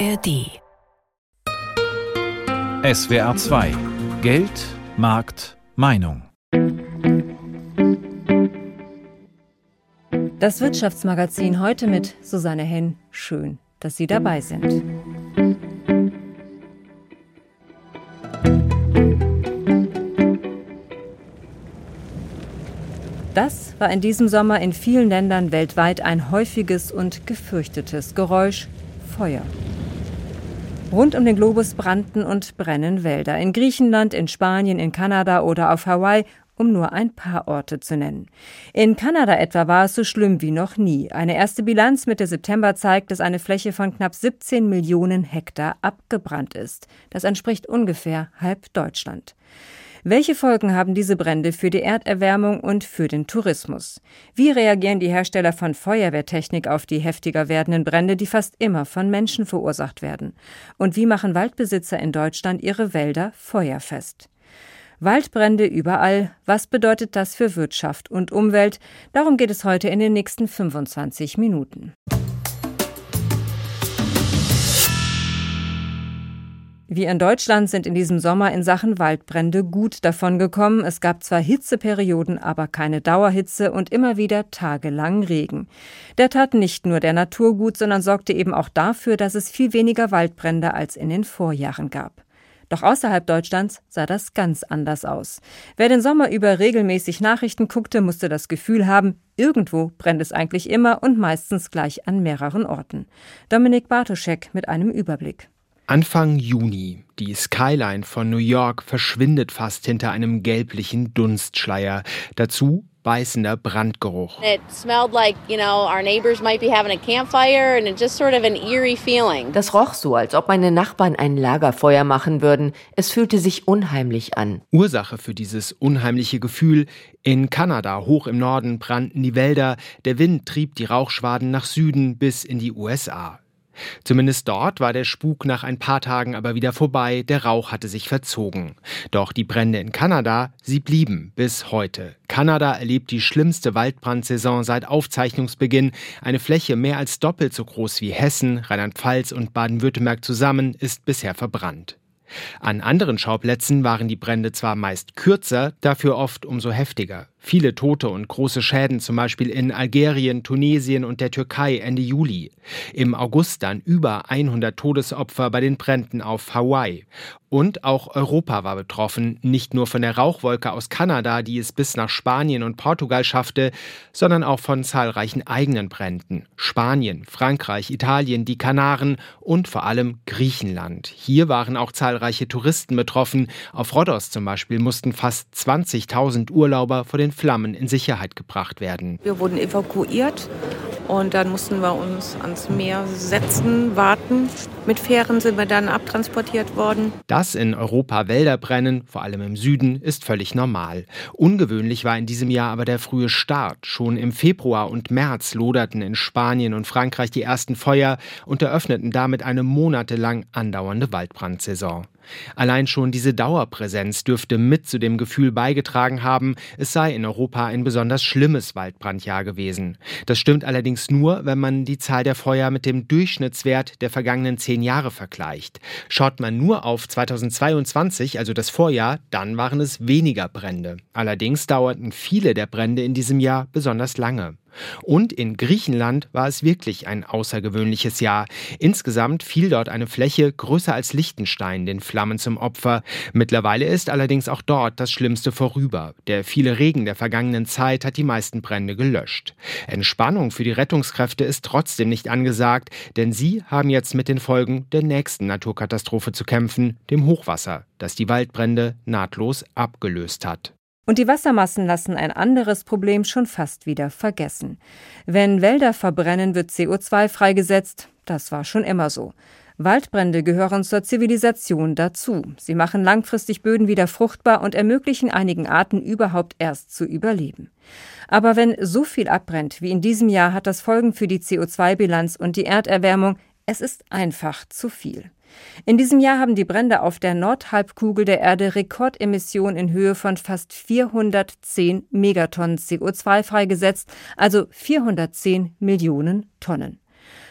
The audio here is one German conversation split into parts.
ARD SWR 2 Geld, Markt, Meinung. Das Wirtschaftsmagazin heute mit Susanne Henn. Schön, dass Sie dabei sind. Das war in diesem Sommer in vielen Ländern weltweit ein häufiges und gefürchtetes Geräusch Feuer. Rund um den Globus brannten und brennen Wälder. In Griechenland, in Spanien, in Kanada oder auf Hawaii, um nur ein paar Orte zu nennen. In Kanada etwa war es so schlimm wie noch nie. Eine erste Bilanz Mitte September zeigt, dass eine Fläche von knapp 17 Millionen Hektar abgebrannt ist. Das entspricht ungefähr halb Deutschland. Welche Folgen haben diese Brände für die Erderwärmung und für den Tourismus? Wie reagieren die Hersteller von Feuerwehrtechnik auf die heftiger werdenden Brände, die fast immer von Menschen verursacht werden? Und wie machen Waldbesitzer in Deutschland ihre Wälder feuerfest? Waldbrände überall. Was bedeutet das für Wirtschaft und Umwelt? Darum geht es heute in den nächsten 25 Minuten. Wir in Deutschland sind in diesem Sommer in Sachen Waldbrände gut davon gekommen. Es gab zwar Hitzeperioden, aber keine Dauerhitze und immer wieder tagelang Regen. Der tat nicht nur der Natur gut, sondern sorgte eben auch dafür, dass es viel weniger Waldbrände als in den Vorjahren gab. Doch außerhalb Deutschlands sah das ganz anders aus. Wer den Sommer über regelmäßig Nachrichten guckte, musste das Gefühl haben, irgendwo brennt es eigentlich immer und meistens gleich an mehreren Orten. Dominik Bartoschek mit einem Überblick. Anfang Juni. Die Skyline von New York verschwindet fast hinter einem gelblichen Dunstschleier. Dazu beißender Brandgeruch. Das roch so, als ob meine Nachbarn ein Lagerfeuer machen würden. Es fühlte sich unheimlich an. Ursache für dieses unheimliche Gefühl in Kanada, hoch im Norden, brannten die Wälder, der Wind trieb die Rauchschwaden nach Süden bis in die USA. Zumindest dort war der Spuk nach ein paar Tagen aber wieder vorbei, der Rauch hatte sich verzogen. Doch die Brände in Kanada, sie blieben bis heute. Kanada erlebt die schlimmste Waldbrandsaison seit Aufzeichnungsbeginn. Eine Fläche mehr als doppelt so groß wie Hessen, Rheinland-Pfalz und Baden-Württemberg zusammen ist bisher verbrannt. An anderen Schauplätzen waren die Brände zwar meist kürzer, dafür oft umso heftiger. Viele Tote und große Schäden, zum Beispiel in Algerien, Tunesien und der Türkei Ende Juli. Im August dann über 100 Todesopfer bei den Bränden auf Hawaii. Und auch Europa war betroffen, nicht nur von der Rauchwolke aus Kanada, die es bis nach Spanien und Portugal schaffte, sondern auch von zahlreichen eigenen Bränden. Spanien, Frankreich, Italien, die Kanaren und vor allem Griechenland. Hier waren auch zahlreiche Touristen betroffen. Auf Rhodos zum Beispiel mussten fast 20.000 Urlauber vor den Flammen in Sicherheit gebracht werden. Wir wurden evakuiert und dann mussten wir uns ans Meer setzen, warten. Mit Fähren sind wir dann abtransportiert worden. Dass in Europa Wälder brennen, vor allem im Süden, ist völlig normal. Ungewöhnlich war in diesem Jahr aber der frühe Start. Schon im Februar und März loderten in Spanien und Frankreich die ersten Feuer und eröffneten damit eine monatelang andauernde Waldbrandsaison. Allein schon diese Dauerpräsenz dürfte mit zu dem Gefühl beigetragen haben, es sei in Europa ein besonders schlimmes Waldbrandjahr gewesen. Das stimmt allerdings nur, wenn man die Zahl der Feuer mit dem Durchschnittswert der vergangenen zehn Jahre vergleicht. Schaut man nur auf 2022, also das Vorjahr, dann waren es weniger Brände. Allerdings dauerten viele der Brände in diesem Jahr besonders lange. Und in Griechenland war es wirklich ein außergewöhnliches Jahr. Insgesamt fiel dort eine Fläche größer als Liechtenstein den Flammen zum Opfer. Mittlerweile ist allerdings auch dort das Schlimmste vorüber. Der viele Regen der vergangenen Zeit hat die meisten Brände gelöscht. Entspannung für die Rettungskräfte ist trotzdem nicht angesagt, denn sie haben jetzt mit den Folgen der nächsten Naturkatastrophe zu kämpfen, dem Hochwasser, das die Waldbrände nahtlos abgelöst hat. Und die Wassermassen lassen ein anderes Problem schon fast wieder vergessen. Wenn Wälder verbrennen, wird CO2 freigesetzt. Das war schon immer so. Waldbrände gehören zur Zivilisation dazu. Sie machen langfristig Böden wieder fruchtbar und ermöglichen einigen Arten überhaupt erst zu überleben. Aber wenn so viel abbrennt wie in diesem Jahr, hat das Folgen für die CO2-Bilanz und die Erderwärmung. Es ist einfach zu viel. In diesem Jahr haben die Brände auf der Nordhalbkugel der Erde Rekordemissionen in Höhe von fast 410 Megatonnen CO2 freigesetzt, also 410 Millionen Tonnen.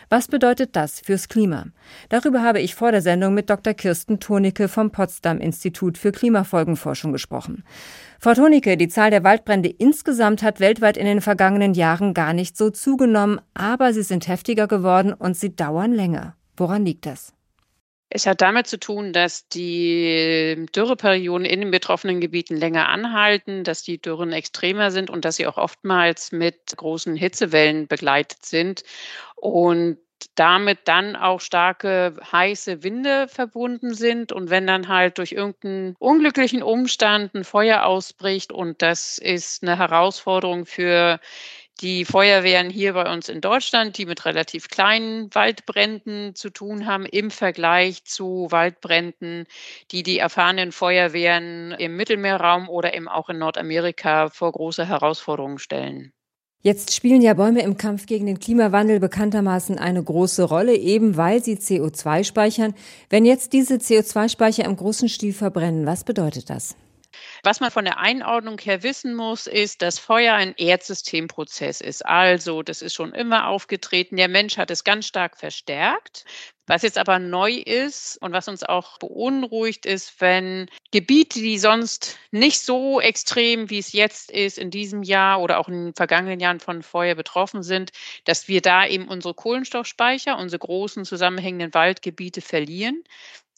Was bedeutet das fürs Klima? Darüber habe ich vor der Sendung mit Dr. Kirsten Tonicke vom Potsdam Institut für Klimafolgenforschung gesprochen. Frau Tonicke, die Zahl der Waldbrände insgesamt hat weltweit in den vergangenen Jahren gar nicht so zugenommen, aber sie sind heftiger geworden und sie dauern länger. Woran liegt das? Es hat damit zu tun, dass die Dürreperioden in den betroffenen Gebieten länger anhalten, dass die Dürren extremer sind und dass sie auch oftmals mit großen Hitzewellen begleitet sind und damit dann auch starke heiße Winde verbunden sind. Und wenn dann halt durch irgendeinen unglücklichen Umstand ein Feuer ausbricht und das ist eine Herausforderung für die Feuerwehren hier bei uns in Deutschland, die mit relativ kleinen Waldbränden zu tun haben, im Vergleich zu Waldbränden, die die erfahrenen Feuerwehren im Mittelmeerraum oder eben auch in Nordamerika vor große Herausforderungen stellen. Jetzt spielen ja Bäume im Kampf gegen den Klimawandel bekanntermaßen eine große Rolle, eben weil sie CO2 speichern. Wenn jetzt diese CO2-Speicher im großen Stil verbrennen, was bedeutet das? Was man von der Einordnung her wissen muss, ist, dass Feuer ein Erdsystemprozess ist. Also, das ist schon immer aufgetreten. Der Mensch hat es ganz stark verstärkt. Was jetzt aber neu ist und was uns auch beunruhigt, ist, wenn Gebiete, die sonst nicht so extrem, wie es jetzt ist, in diesem Jahr oder auch in den vergangenen Jahren von Feuer betroffen sind, dass wir da eben unsere Kohlenstoffspeicher, unsere großen zusammenhängenden Waldgebiete verlieren.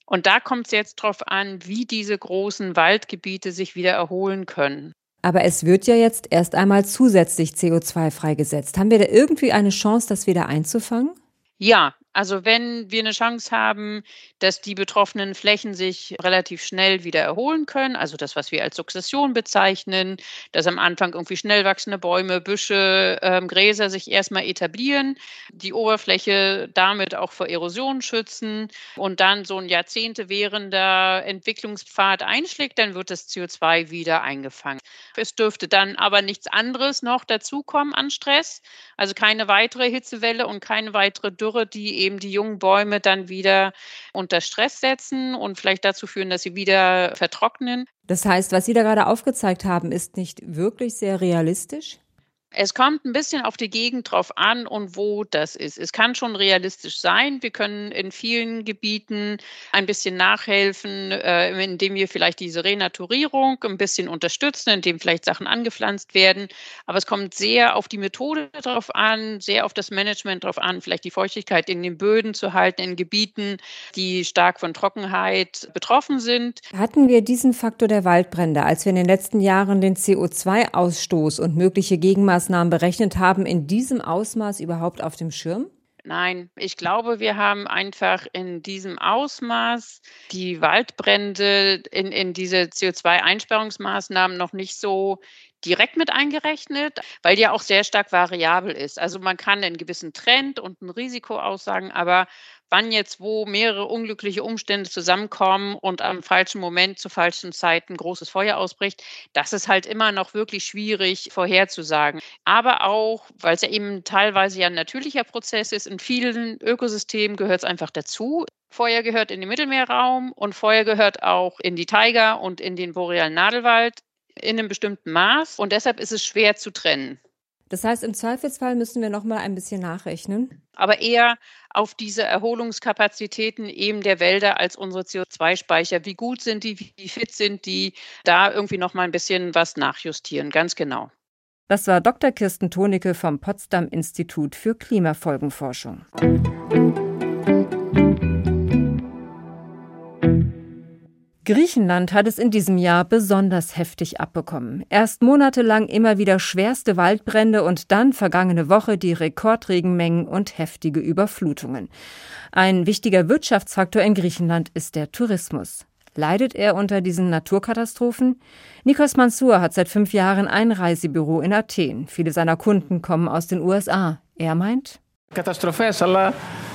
Und da kommt es jetzt darauf an, wie diese großen Waldgebiete sich wieder erholen können. Aber es wird ja jetzt erst einmal zusätzlich CO2 freigesetzt. Haben wir da irgendwie eine Chance, das wieder einzufangen? Ja, also wenn wir eine Chance haben, dass die betroffenen Flächen sich relativ schnell wieder erholen können, also das, was wir als Sukzession bezeichnen, dass am Anfang irgendwie schnell wachsende Bäume, Büsche, ähm, Gräser sich erstmal etablieren, die Oberfläche damit auch vor Erosion schützen und dann so ein Jahrzehnte währender Entwicklungspfad einschlägt, dann wird das CO2 wieder eingefangen. Es dürfte dann aber nichts anderes noch dazukommen an Stress, also keine weitere Hitzewelle und keine weitere Dürre, die eben die jungen Bäume dann wieder unter Stress setzen und vielleicht dazu führen, dass sie wieder vertrocknen. Das heißt, was Sie da gerade aufgezeigt haben, ist nicht wirklich sehr realistisch? Es kommt ein bisschen auf die Gegend drauf an und wo das ist. Es kann schon realistisch sein. Wir können in vielen Gebieten ein bisschen nachhelfen, äh, indem wir vielleicht diese Renaturierung ein bisschen unterstützen, indem vielleicht Sachen angepflanzt werden. Aber es kommt sehr auf die Methode drauf an, sehr auf das Management drauf an, vielleicht die Feuchtigkeit in den Böden zu halten, in Gebieten, die stark von Trockenheit betroffen sind. Hatten wir diesen Faktor der Waldbrände, als wir in den letzten Jahren den CO2-Ausstoß und mögliche Gegenmaßnahmen Maßnahmen berechnet haben, in diesem Ausmaß überhaupt auf dem Schirm? Nein, ich glaube, wir haben einfach in diesem Ausmaß die Waldbrände in, in diese CO2-Einsparungsmaßnahmen noch nicht so direkt mit eingerechnet, weil die ja auch sehr stark variabel ist. Also man kann einen gewissen Trend und ein Risiko aussagen, aber wann jetzt wo mehrere unglückliche Umstände zusammenkommen und am falschen Moment zur falschen Zeit ein großes Feuer ausbricht, das ist halt immer noch wirklich schwierig vorherzusagen. Aber auch, weil es ja eben teilweise ja ein natürlicher Prozess ist, in vielen Ökosystemen gehört es einfach dazu. Feuer gehört in den Mittelmeerraum und Feuer gehört auch in die Taiga und in den borealen Nadelwald in einem bestimmten Maß und deshalb ist es schwer zu trennen. Das heißt, im Zweifelsfall müssen wir noch mal ein bisschen nachrechnen. Aber eher auf diese Erholungskapazitäten eben der Wälder als unsere CO2-Speicher. Wie gut sind die, wie fit sind die? Da irgendwie noch mal ein bisschen was nachjustieren, ganz genau. Das war Dr. Kirsten Tonicke vom Potsdam Institut für Klimafolgenforschung. Griechenland hat es in diesem Jahr besonders heftig abbekommen. Erst monatelang immer wieder schwerste Waldbrände und dann vergangene Woche die Rekordregenmengen und heftige Überflutungen. Ein wichtiger Wirtschaftsfaktor in Griechenland ist der Tourismus. Leidet er unter diesen Naturkatastrophen? Nikos Mansour hat seit fünf Jahren ein Reisebüro in Athen. Viele seiner Kunden kommen aus den USA. Er meint,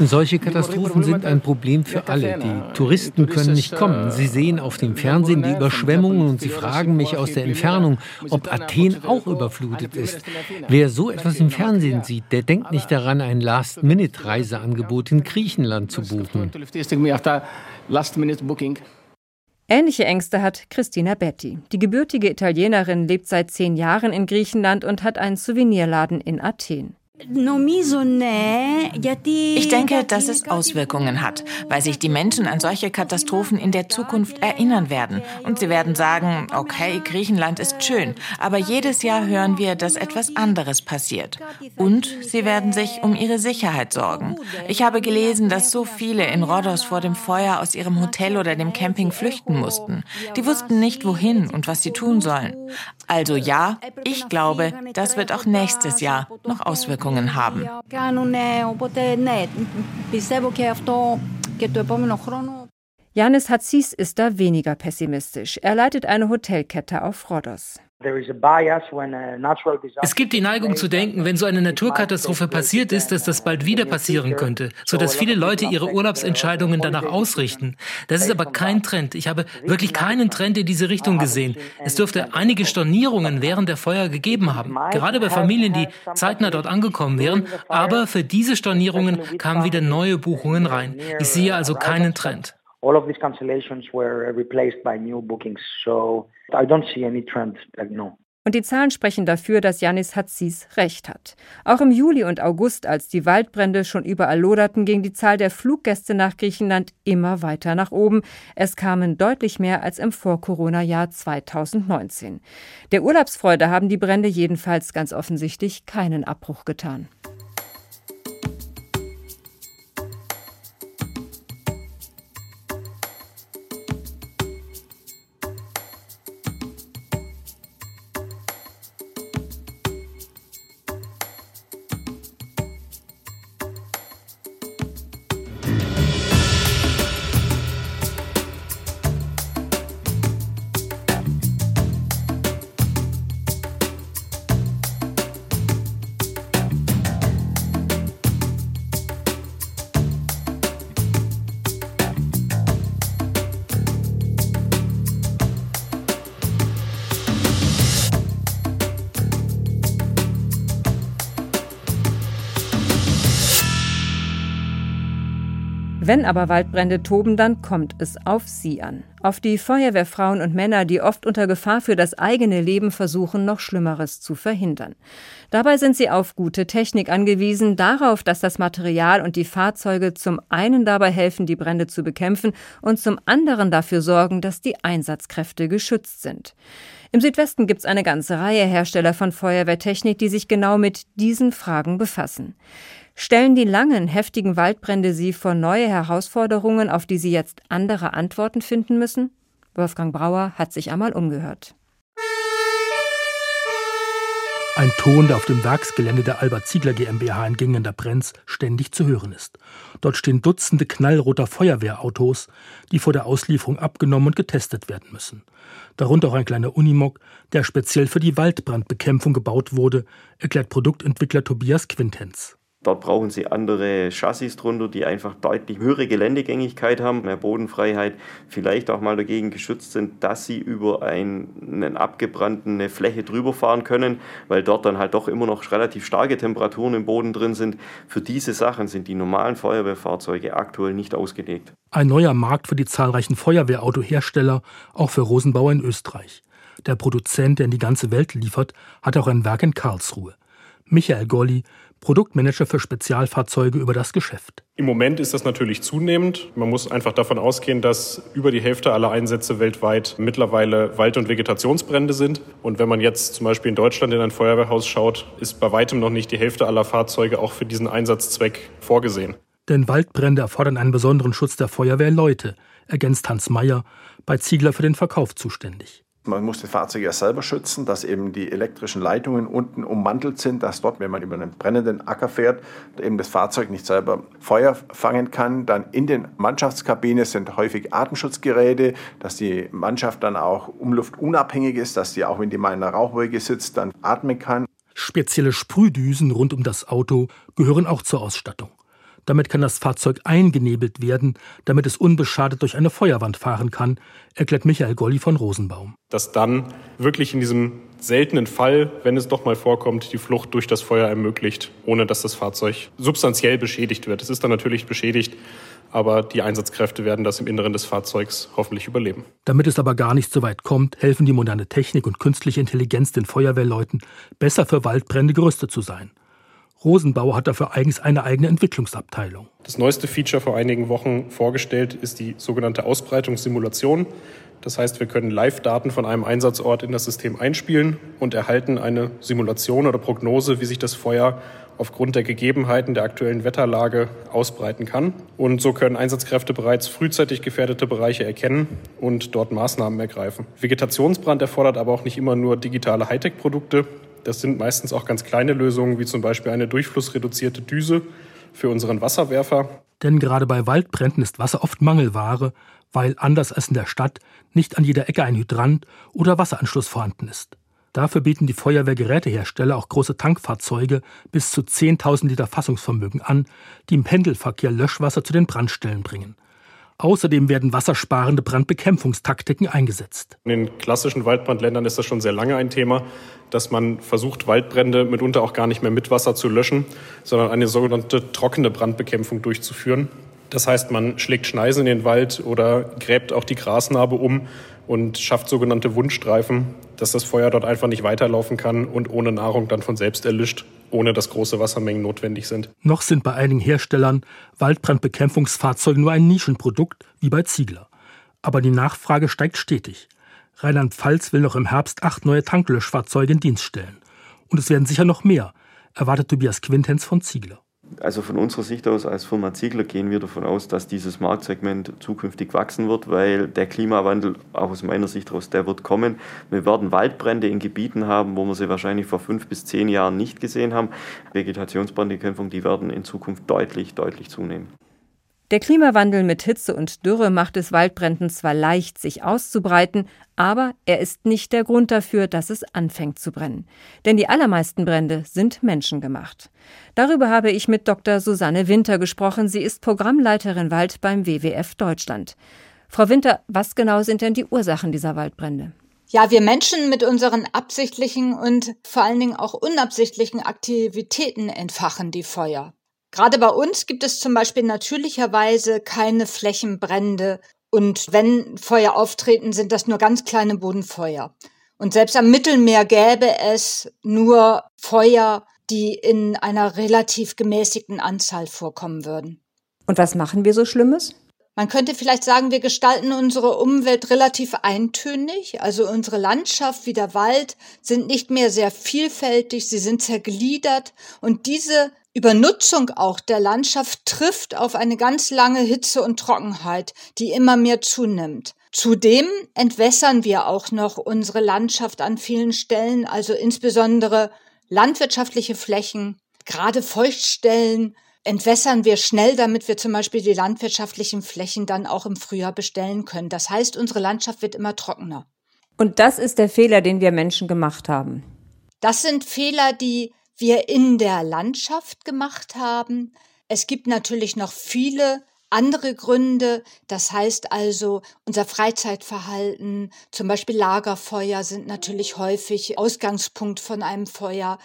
solche Katastrophen sind ein Problem für alle. Die Touristen können nicht kommen. Sie sehen auf dem Fernsehen die Überschwemmungen und sie fragen mich aus der Entfernung, ob Athen auch überflutet ist. Wer so etwas im Fernsehen sieht, der denkt nicht daran, ein Last-Minute-Reiseangebot in Griechenland zu buchen. Ähnliche Ängste hat Christina Betti. Die gebürtige Italienerin lebt seit zehn Jahren in Griechenland und hat einen Souvenirladen in Athen. Ich denke, dass es Auswirkungen hat, weil sich die Menschen an solche Katastrophen in der Zukunft erinnern werden. Und sie werden sagen, okay, Griechenland ist schön, aber jedes Jahr hören wir, dass etwas anderes passiert. Und sie werden sich um ihre Sicherheit sorgen. Ich habe gelesen, dass so viele in Rhodos vor dem Feuer aus ihrem Hotel oder dem Camping flüchten mussten. Die wussten nicht, wohin und was sie tun sollen. Also ja, ich glaube, das wird auch nächstes Jahr noch Auswirkungen haben. Janis Hatzis ist da weniger pessimistisch. Er leitet eine Hotelkette auf Rhodos. Es gibt die Neigung zu denken, wenn so eine Naturkatastrophe passiert ist, dass das bald wieder passieren könnte, sodass viele Leute ihre Urlaubsentscheidungen danach ausrichten. Das ist aber kein Trend. Ich habe wirklich keinen Trend in diese Richtung gesehen. Es dürfte einige Stornierungen während der Feuer gegeben haben, gerade bei Familien, die zeitnah dort angekommen wären, aber für diese Stornierungen kamen wieder neue Buchungen rein. Ich sehe also keinen Trend. All of these cancellations were replaced by new bookings. So I don't see any trend, like, no. Und die Zahlen sprechen dafür, dass Janis Hatzis recht hat. Auch im Juli und August, als die Waldbrände schon überall loderten, ging die Zahl der Fluggäste nach Griechenland immer weiter nach oben. Es kamen deutlich mehr als im Vor-Corona-Jahr 2019. Der Urlaubsfreude haben die Brände jedenfalls ganz offensichtlich keinen Abbruch getan. Wenn aber Waldbrände toben, dann kommt es auf sie an. Auf die Feuerwehrfrauen und Männer, die oft unter Gefahr für das eigene Leben versuchen, noch Schlimmeres zu verhindern. Dabei sind sie auf gute Technik angewiesen, darauf, dass das Material und die Fahrzeuge zum einen dabei helfen, die Brände zu bekämpfen und zum anderen dafür sorgen, dass die Einsatzkräfte geschützt sind. Im Südwesten gibt es eine ganze Reihe Hersteller von Feuerwehrtechnik, die sich genau mit diesen Fragen befassen. Stellen die langen, heftigen Waldbrände Sie vor neue Herausforderungen, auf die Sie jetzt andere Antworten finden müssen? Wolfgang Brauer hat sich einmal umgehört. Ein Ton, der auf dem Werksgelände der Albert Ziegler GmbH in Gingender Brenz ständig zu hören ist. Dort stehen Dutzende knallroter Feuerwehrautos, die vor der Auslieferung abgenommen und getestet werden müssen. Darunter auch ein kleiner Unimog, der speziell für die Waldbrandbekämpfung gebaut wurde, erklärt Produktentwickler Tobias Quintenz. Dort brauchen sie andere Chassis drunter, die einfach deutlich höhere Geländegängigkeit haben, mehr Bodenfreiheit, vielleicht auch mal dagegen geschützt sind, dass sie über einen abgebrannte Fläche drüber fahren können, weil dort dann halt doch immer noch relativ starke Temperaturen im Boden drin sind. Für diese Sachen sind die normalen Feuerwehrfahrzeuge aktuell nicht ausgelegt. Ein neuer Markt für die zahlreichen Feuerwehrautohersteller, auch für Rosenbauer in Österreich. Der Produzent, der in die ganze Welt liefert, hat auch ein Werk in Karlsruhe. Michael Golli Produktmanager für Spezialfahrzeuge über das Geschäft. Im Moment ist das natürlich zunehmend. Man muss einfach davon ausgehen, dass über die Hälfte aller Einsätze weltweit mittlerweile Wald- und Vegetationsbrände sind. Und wenn man jetzt zum Beispiel in Deutschland in ein Feuerwehrhaus schaut, ist bei weitem noch nicht die Hälfte aller Fahrzeuge auch für diesen Einsatzzweck vorgesehen. Denn Waldbrände erfordern einen besonderen Schutz der Feuerwehrleute, ergänzt Hans Meyer, bei Ziegler für den Verkauf zuständig. Man muss die Fahrzeuge ja selber schützen, dass eben die elektrischen Leitungen unten ummantelt sind, dass dort, wenn man über einen brennenden Acker fährt, eben das Fahrzeug nicht selber Feuer fangen kann. Dann in den Mannschaftskabinen sind häufig Atemschutzgeräte, dass die Mannschaft dann auch umluftunabhängig ist, dass sie auch, wenn die mal in einer Rauchwolke sitzt, dann atmen kann. Spezielle Sprühdüsen rund um das Auto gehören auch zur Ausstattung. Damit kann das Fahrzeug eingenebelt werden, damit es unbeschadet durch eine Feuerwand fahren kann, erklärt Michael Golli von Rosenbaum. Dass dann wirklich in diesem seltenen Fall, wenn es doch mal vorkommt, die Flucht durch das Feuer ermöglicht, ohne dass das Fahrzeug substanziell beschädigt wird. Es ist dann natürlich beschädigt, aber die Einsatzkräfte werden das im Inneren des Fahrzeugs hoffentlich überleben. Damit es aber gar nicht so weit kommt, helfen die moderne Technik und künstliche Intelligenz den Feuerwehrleuten, besser für Waldbrände gerüstet zu sein. Rosenbauer hat dafür eigens eine eigene Entwicklungsabteilung. Das neueste Feature vor einigen Wochen vorgestellt ist die sogenannte Ausbreitungssimulation. Das heißt, wir können Live-Daten von einem Einsatzort in das System einspielen und erhalten eine Simulation oder Prognose, wie sich das Feuer aufgrund der Gegebenheiten der aktuellen Wetterlage ausbreiten kann. Und so können Einsatzkräfte bereits frühzeitig gefährdete Bereiche erkennen und dort Maßnahmen ergreifen. Vegetationsbrand erfordert aber auch nicht immer nur digitale Hightech-Produkte. Das sind meistens auch ganz kleine Lösungen, wie zum Beispiel eine durchflussreduzierte Düse für unseren Wasserwerfer. Denn gerade bei Waldbränden ist Wasser oft Mangelware, weil anders als in der Stadt nicht an jeder Ecke ein Hydrant oder Wasseranschluss vorhanden ist. Dafür bieten die Feuerwehrgerätehersteller auch große Tankfahrzeuge bis zu 10.000 Liter Fassungsvermögen an, die im Pendelverkehr Löschwasser zu den Brandstellen bringen. Außerdem werden wassersparende Brandbekämpfungstaktiken eingesetzt. In den klassischen Waldbrandländern ist das schon sehr lange ein Thema, dass man versucht, Waldbrände mitunter auch gar nicht mehr mit Wasser zu löschen, sondern eine sogenannte trockene Brandbekämpfung durchzuführen. Das heißt, man schlägt Schneisen in den Wald oder gräbt auch die Grasnarbe um und schafft sogenannte Wundstreifen, dass das Feuer dort einfach nicht weiterlaufen kann und ohne Nahrung dann von selbst erlischt, ohne dass große Wassermengen notwendig sind. Noch sind bei einigen Herstellern Waldbrandbekämpfungsfahrzeuge nur ein Nischenprodukt, wie bei Ziegler. Aber die Nachfrage steigt stetig. Rheinland-Pfalz will noch im Herbst acht neue Tanklöschfahrzeuge in Dienst stellen. Und es werden sicher noch mehr, erwartet Tobias Quintenz von Ziegler. Also von unserer Sicht aus als Firma Ziegler gehen wir davon aus, dass dieses Marktsegment zukünftig wachsen wird, weil der Klimawandel, auch aus meiner Sicht heraus, der wird kommen. Wir werden Waldbrände in Gebieten haben, wo wir sie wahrscheinlich vor fünf bis zehn Jahren nicht gesehen haben. Vegetationsbrandbekämpfung, die werden in Zukunft deutlich, deutlich zunehmen. Der Klimawandel mit Hitze und Dürre macht es Waldbränden zwar leicht, sich auszubreiten, aber er ist nicht der Grund dafür, dass es anfängt zu brennen. Denn die allermeisten Brände sind menschengemacht. Darüber habe ich mit Dr. Susanne Winter gesprochen. Sie ist Programmleiterin Wald beim WWF Deutschland. Frau Winter, was genau sind denn die Ursachen dieser Waldbrände? Ja, wir Menschen mit unseren absichtlichen und vor allen Dingen auch unabsichtlichen Aktivitäten entfachen die Feuer. Gerade bei uns gibt es zum Beispiel natürlicherweise keine Flächenbrände und wenn Feuer auftreten, sind das nur ganz kleine Bodenfeuer. Und selbst am Mittelmeer gäbe es nur Feuer, die in einer relativ gemäßigten Anzahl vorkommen würden. Und was machen wir so Schlimmes? Man könnte vielleicht sagen, wir gestalten unsere Umwelt relativ eintönig. Also unsere Landschaft wie der Wald sind nicht mehr sehr vielfältig, sie sind zergliedert. Und diese Übernutzung auch der Landschaft trifft auf eine ganz lange Hitze und Trockenheit, die immer mehr zunimmt. Zudem entwässern wir auch noch unsere Landschaft an vielen Stellen, also insbesondere landwirtschaftliche Flächen, gerade Feuchtstellen entwässern wir schnell, damit wir zum Beispiel die landwirtschaftlichen Flächen dann auch im Frühjahr bestellen können. Das heißt, unsere Landschaft wird immer trockener. Und das ist der Fehler, den wir Menschen gemacht haben. Das sind Fehler, die wir in der Landschaft gemacht haben. Es gibt natürlich noch viele andere Gründe. Das heißt also, unser Freizeitverhalten, zum Beispiel Lagerfeuer sind natürlich häufig Ausgangspunkt von einem Feuer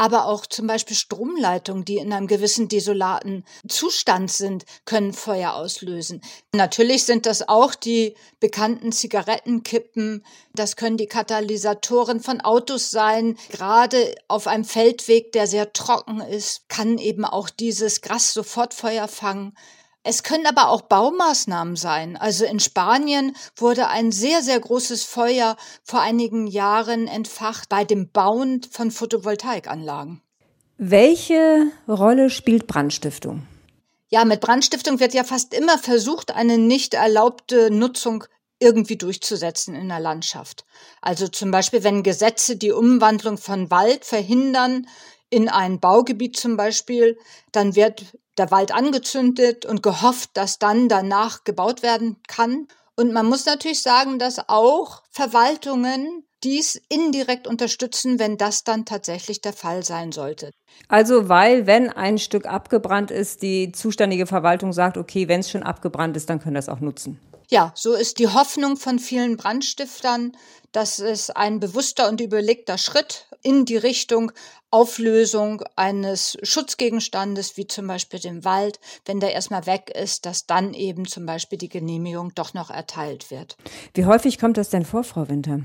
aber auch zum Beispiel Stromleitungen, die in einem gewissen desolaten Zustand sind, können Feuer auslösen. Natürlich sind das auch die bekannten Zigarettenkippen, das können die Katalysatoren von Autos sein. Gerade auf einem Feldweg, der sehr trocken ist, kann eben auch dieses Gras sofort Feuer fangen. Es können aber auch Baumaßnahmen sein. Also in Spanien wurde ein sehr, sehr großes Feuer vor einigen Jahren entfacht bei dem Bauen von Photovoltaikanlagen. Welche Rolle spielt Brandstiftung? Ja, mit Brandstiftung wird ja fast immer versucht, eine nicht erlaubte Nutzung irgendwie durchzusetzen in der Landschaft. Also zum Beispiel, wenn Gesetze die Umwandlung von Wald verhindern in ein Baugebiet zum Beispiel, dann wird der Wald angezündet und gehofft, dass dann danach gebaut werden kann. Und man muss natürlich sagen, dass auch Verwaltungen dies indirekt unterstützen, wenn das dann tatsächlich der Fall sein sollte. Also weil, wenn ein Stück abgebrannt ist, die zuständige Verwaltung sagt, okay, wenn es schon abgebrannt ist, dann können wir das auch nutzen. Ja, so ist die Hoffnung von vielen Brandstiftern, dass es ein bewusster und überlegter Schritt in die Richtung Auflösung eines Schutzgegenstandes, wie zum Beispiel dem Wald, wenn der erstmal weg ist, dass dann eben zum Beispiel die Genehmigung doch noch erteilt wird. Wie häufig kommt das denn vor, Frau Winter?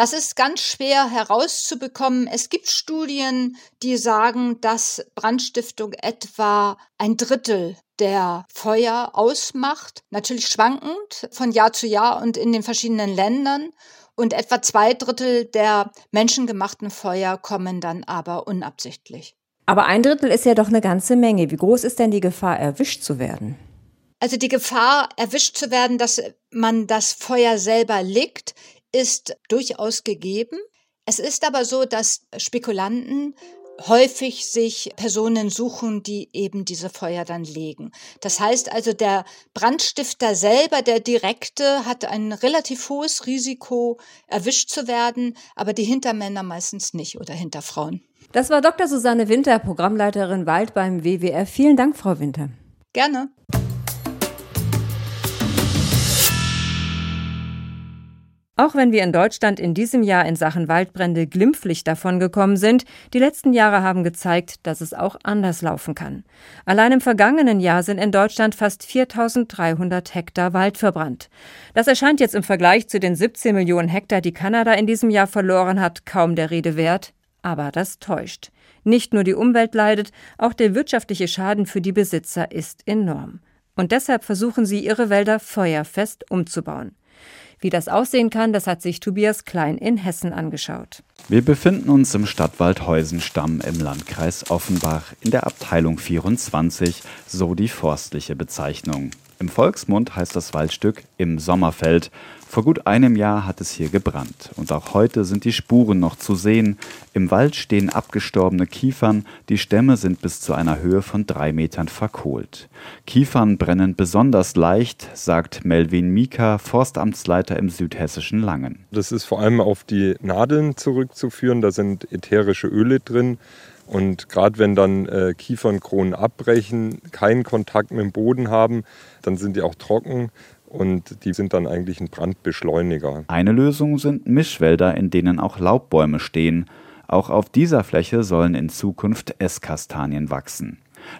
Das ist ganz schwer herauszubekommen. Es gibt Studien, die sagen, dass Brandstiftung etwa ein Drittel der Feuer ausmacht. Natürlich schwankend von Jahr zu Jahr und in den verschiedenen Ländern. Und etwa zwei Drittel der menschengemachten Feuer kommen dann aber unabsichtlich. Aber ein Drittel ist ja doch eine ganze Menge. Wie groß ist denn die Gefahr, erwischt zu werden? Also die Gefahr, erwischt zu werden, dass man das Feuer selber legt, ist durchaus gegeben. Es ist aber so, dass Spekulanten häufig sich Personen suchen, die eben diese Feuer dann legen. Das heißt also, der Brandstifter selber, der Direkte, hat ein relativ hohes Risiko, erwischt zu werden, aber die Hintermänner meistens nicht oder Hinterfrauen. Das war Dr. Susanne Winter, Programmleiterin Wald beim WWF. Vielen Dank, Frau Winter. Gerne. Auch wenn wir in Deutschland in diesem Jahr in Sachen Waldbrände glimpflich davongekommen sind, die letzten Jahre haben gezeigt, dass es auch anders laufen kann. Allein im vergangenen Jahr sind in Deutschland fast 4300 Hektar Wald verbrannt. Das erscheint jetzt im Vergleich zu den 17 Millionen Hektar, die Kanada in diesem Jahr verloren hat, kaum der Rede wert. Aber das täuscht. Nicht nur die Umwelt leidet, auch der wirtschaftliche Schaden für die Besitzer ist enorm. Und deshalb versuchen sie, ihre Wälder feuerfest umzubauen. Wie das aussehen kann, das hat sich Tobias Klein in Hessen angeschaut. Wir befinden uns im Stadtwald Heusenstamm im Landkreis Offenbach in der Abteilung 24, so die forstliche Bezeichnung. Im Volksmund heißt das Waldstück im Sommerfeld vor gut einem Jahr hat es hier gebrannt und auch heute sind die Spuren noch zu sehen. Im Wald stehen abgestorbene Kiefern, die Stämme sind bis zu einer Höhe von drei Metern verkohlt. Kiefern brennen besonders leicht, sagt Melvin Mika, Forstamtsleiter im südhessischen Langen. Das ist vor allem auf die Nadeln zurückzuführen, da sind ätherische Öle drin. Und gerade wenn dann äh, Kiefernkronen abbrechen, keinen Kontakt mit dem Boden haben, dann sind die auch trocken und die sind dann eigentlich ein Brandbeschleuniger. Eine Lösung sind Mischwälder, in denen auch Laubbäume stehen. Auch auf dieser Fläche sollen in Zukunft Esskastanien wachsen.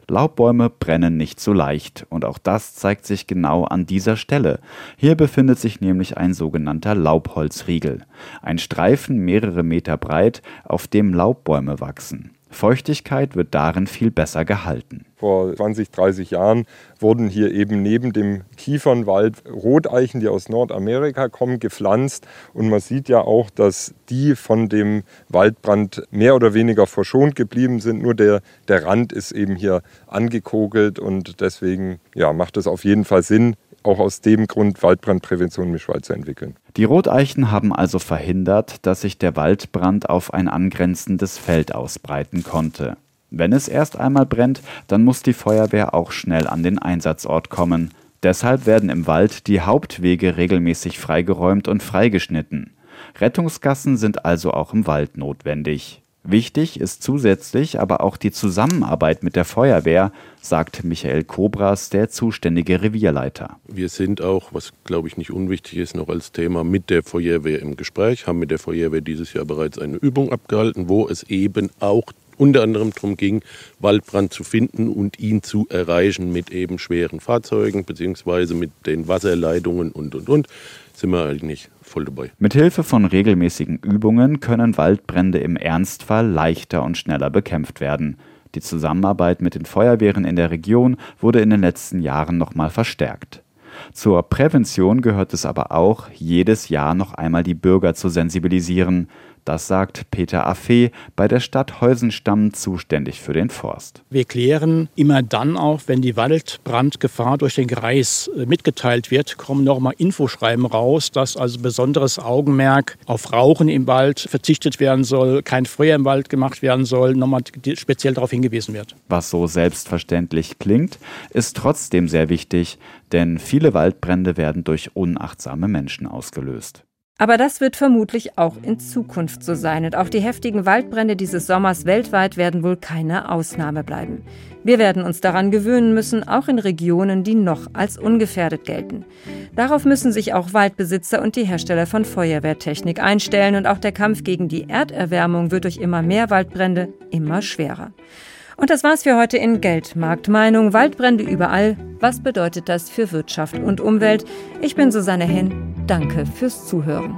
Laubbäume brennen nicht so leicht und auch das zeigt sich genau an dieser Stelle. Hier befindet sich nämlich ein sogenannter Laubholzriegel, ein Streifen mehrere Meter breit, auf dem Laubbäume wachsen. Feuchtigkeit wird darin viel besser gehalten. Vor 20, 30 Jahren wurden hier eben neben dem Kiefernwald Roteichen, die aus Nordamerika kommen, gepflanzt. Und man sieht ja auch, dass die von dem Waldbrand mehr oder weniger verschont geblieben sind. Nur der, der Rand ist eben hier angekogelt und deswegen ja, macht es auf jeden Fall Sinn, auch aus dem Grund Waldbrandprävention im zu entwickeln. Die Roteichen haben also verhindert, dass sich der Waldbrand auf ein angrenzendes Feld ausbreiten konnte. Wenn es erst einmal brennt, dann muss die Feuerwehr auch schnell an den Einsatzort kommen. Deshalb werden im Wald die Hauptwege regelmäßig freigeräumt und freigeschnitten. Rettungsgassen sind also auch im Wald notwendig. Wichtig ist zusätzlich aber auch die Zusammenarbeit mit der Feuerwehr, sagt Michael Kobras, der zuständige Revierleiter. Wir sind auch, was glaube ich nicht unwichtig ist, noch als Thema mit der Feuerwehr im Gespräch, haben mit der Feuerwehr dieses Jahr bereits eine Übung abgehalten, wo es eben auch unter anderem darum ging, Waldbrand zu finden und ihn zu erreichen mit eben schweren Fahrzeugen beziehungsweise mit den Wasserleitungen und und und sind wir eigentlich voll dabei. Mit Hilfe von regelmäßigen Übungen können Waldbrände im Ernstfall leichter und schneller bekämpft werden. Die Zusammenarbeit mit den Feuerwehren in der Region wurde in den letzten Jahren nochmal verstärkt. Zur Prävention gehört es aber auch, jedes Jahr noch einmal die Bürger zu sensibilisieren. Das sagt Peter Affe, bei der Stadt Heusenstamm zuständig für den Forst. Wir klären immer dann auch, wenn die Waldbrandgefahr durch den Kreis äh, mitgeteilt wird, kommen nochmal Infoschreiben raus, dass also besonderes Augenmerk auf Rauchen im Wald verzichtet werden soll, kein Feuer im Wald gemacht werden soll, nochmal speziell darauf hingewiesen wird. Was so selbstverständlich klingt, ist trotzdem sehr wichtig, denn viele Waldbrände werden durch unachtsame Menschen ausgelöst. Aber das wird vermutlich auch in Zukunft so sein. Und auch die heftigen Waldbrände dieses Sommers weltweit werden wohl keine Ausnahme bleiben. Wir werden uns daran gewöhnen müssen, auch in Regionen, die noch als ungefährdet gelten. Darauf müssen sich auch Waldbesitzer und die Hersteller von Feuerwehrtechnik einstellen. Und auch der Kampf gegen die Erderwärmung wird durch immer mehr Waldbrände immer schwerer. Und das war's für heute in Geldmarktmeinung. Waldbrände überall. Was bedeutet das für Wirtschaft und Umwelt? Ich bin Susanne Henn. Danke fürs Zuhören.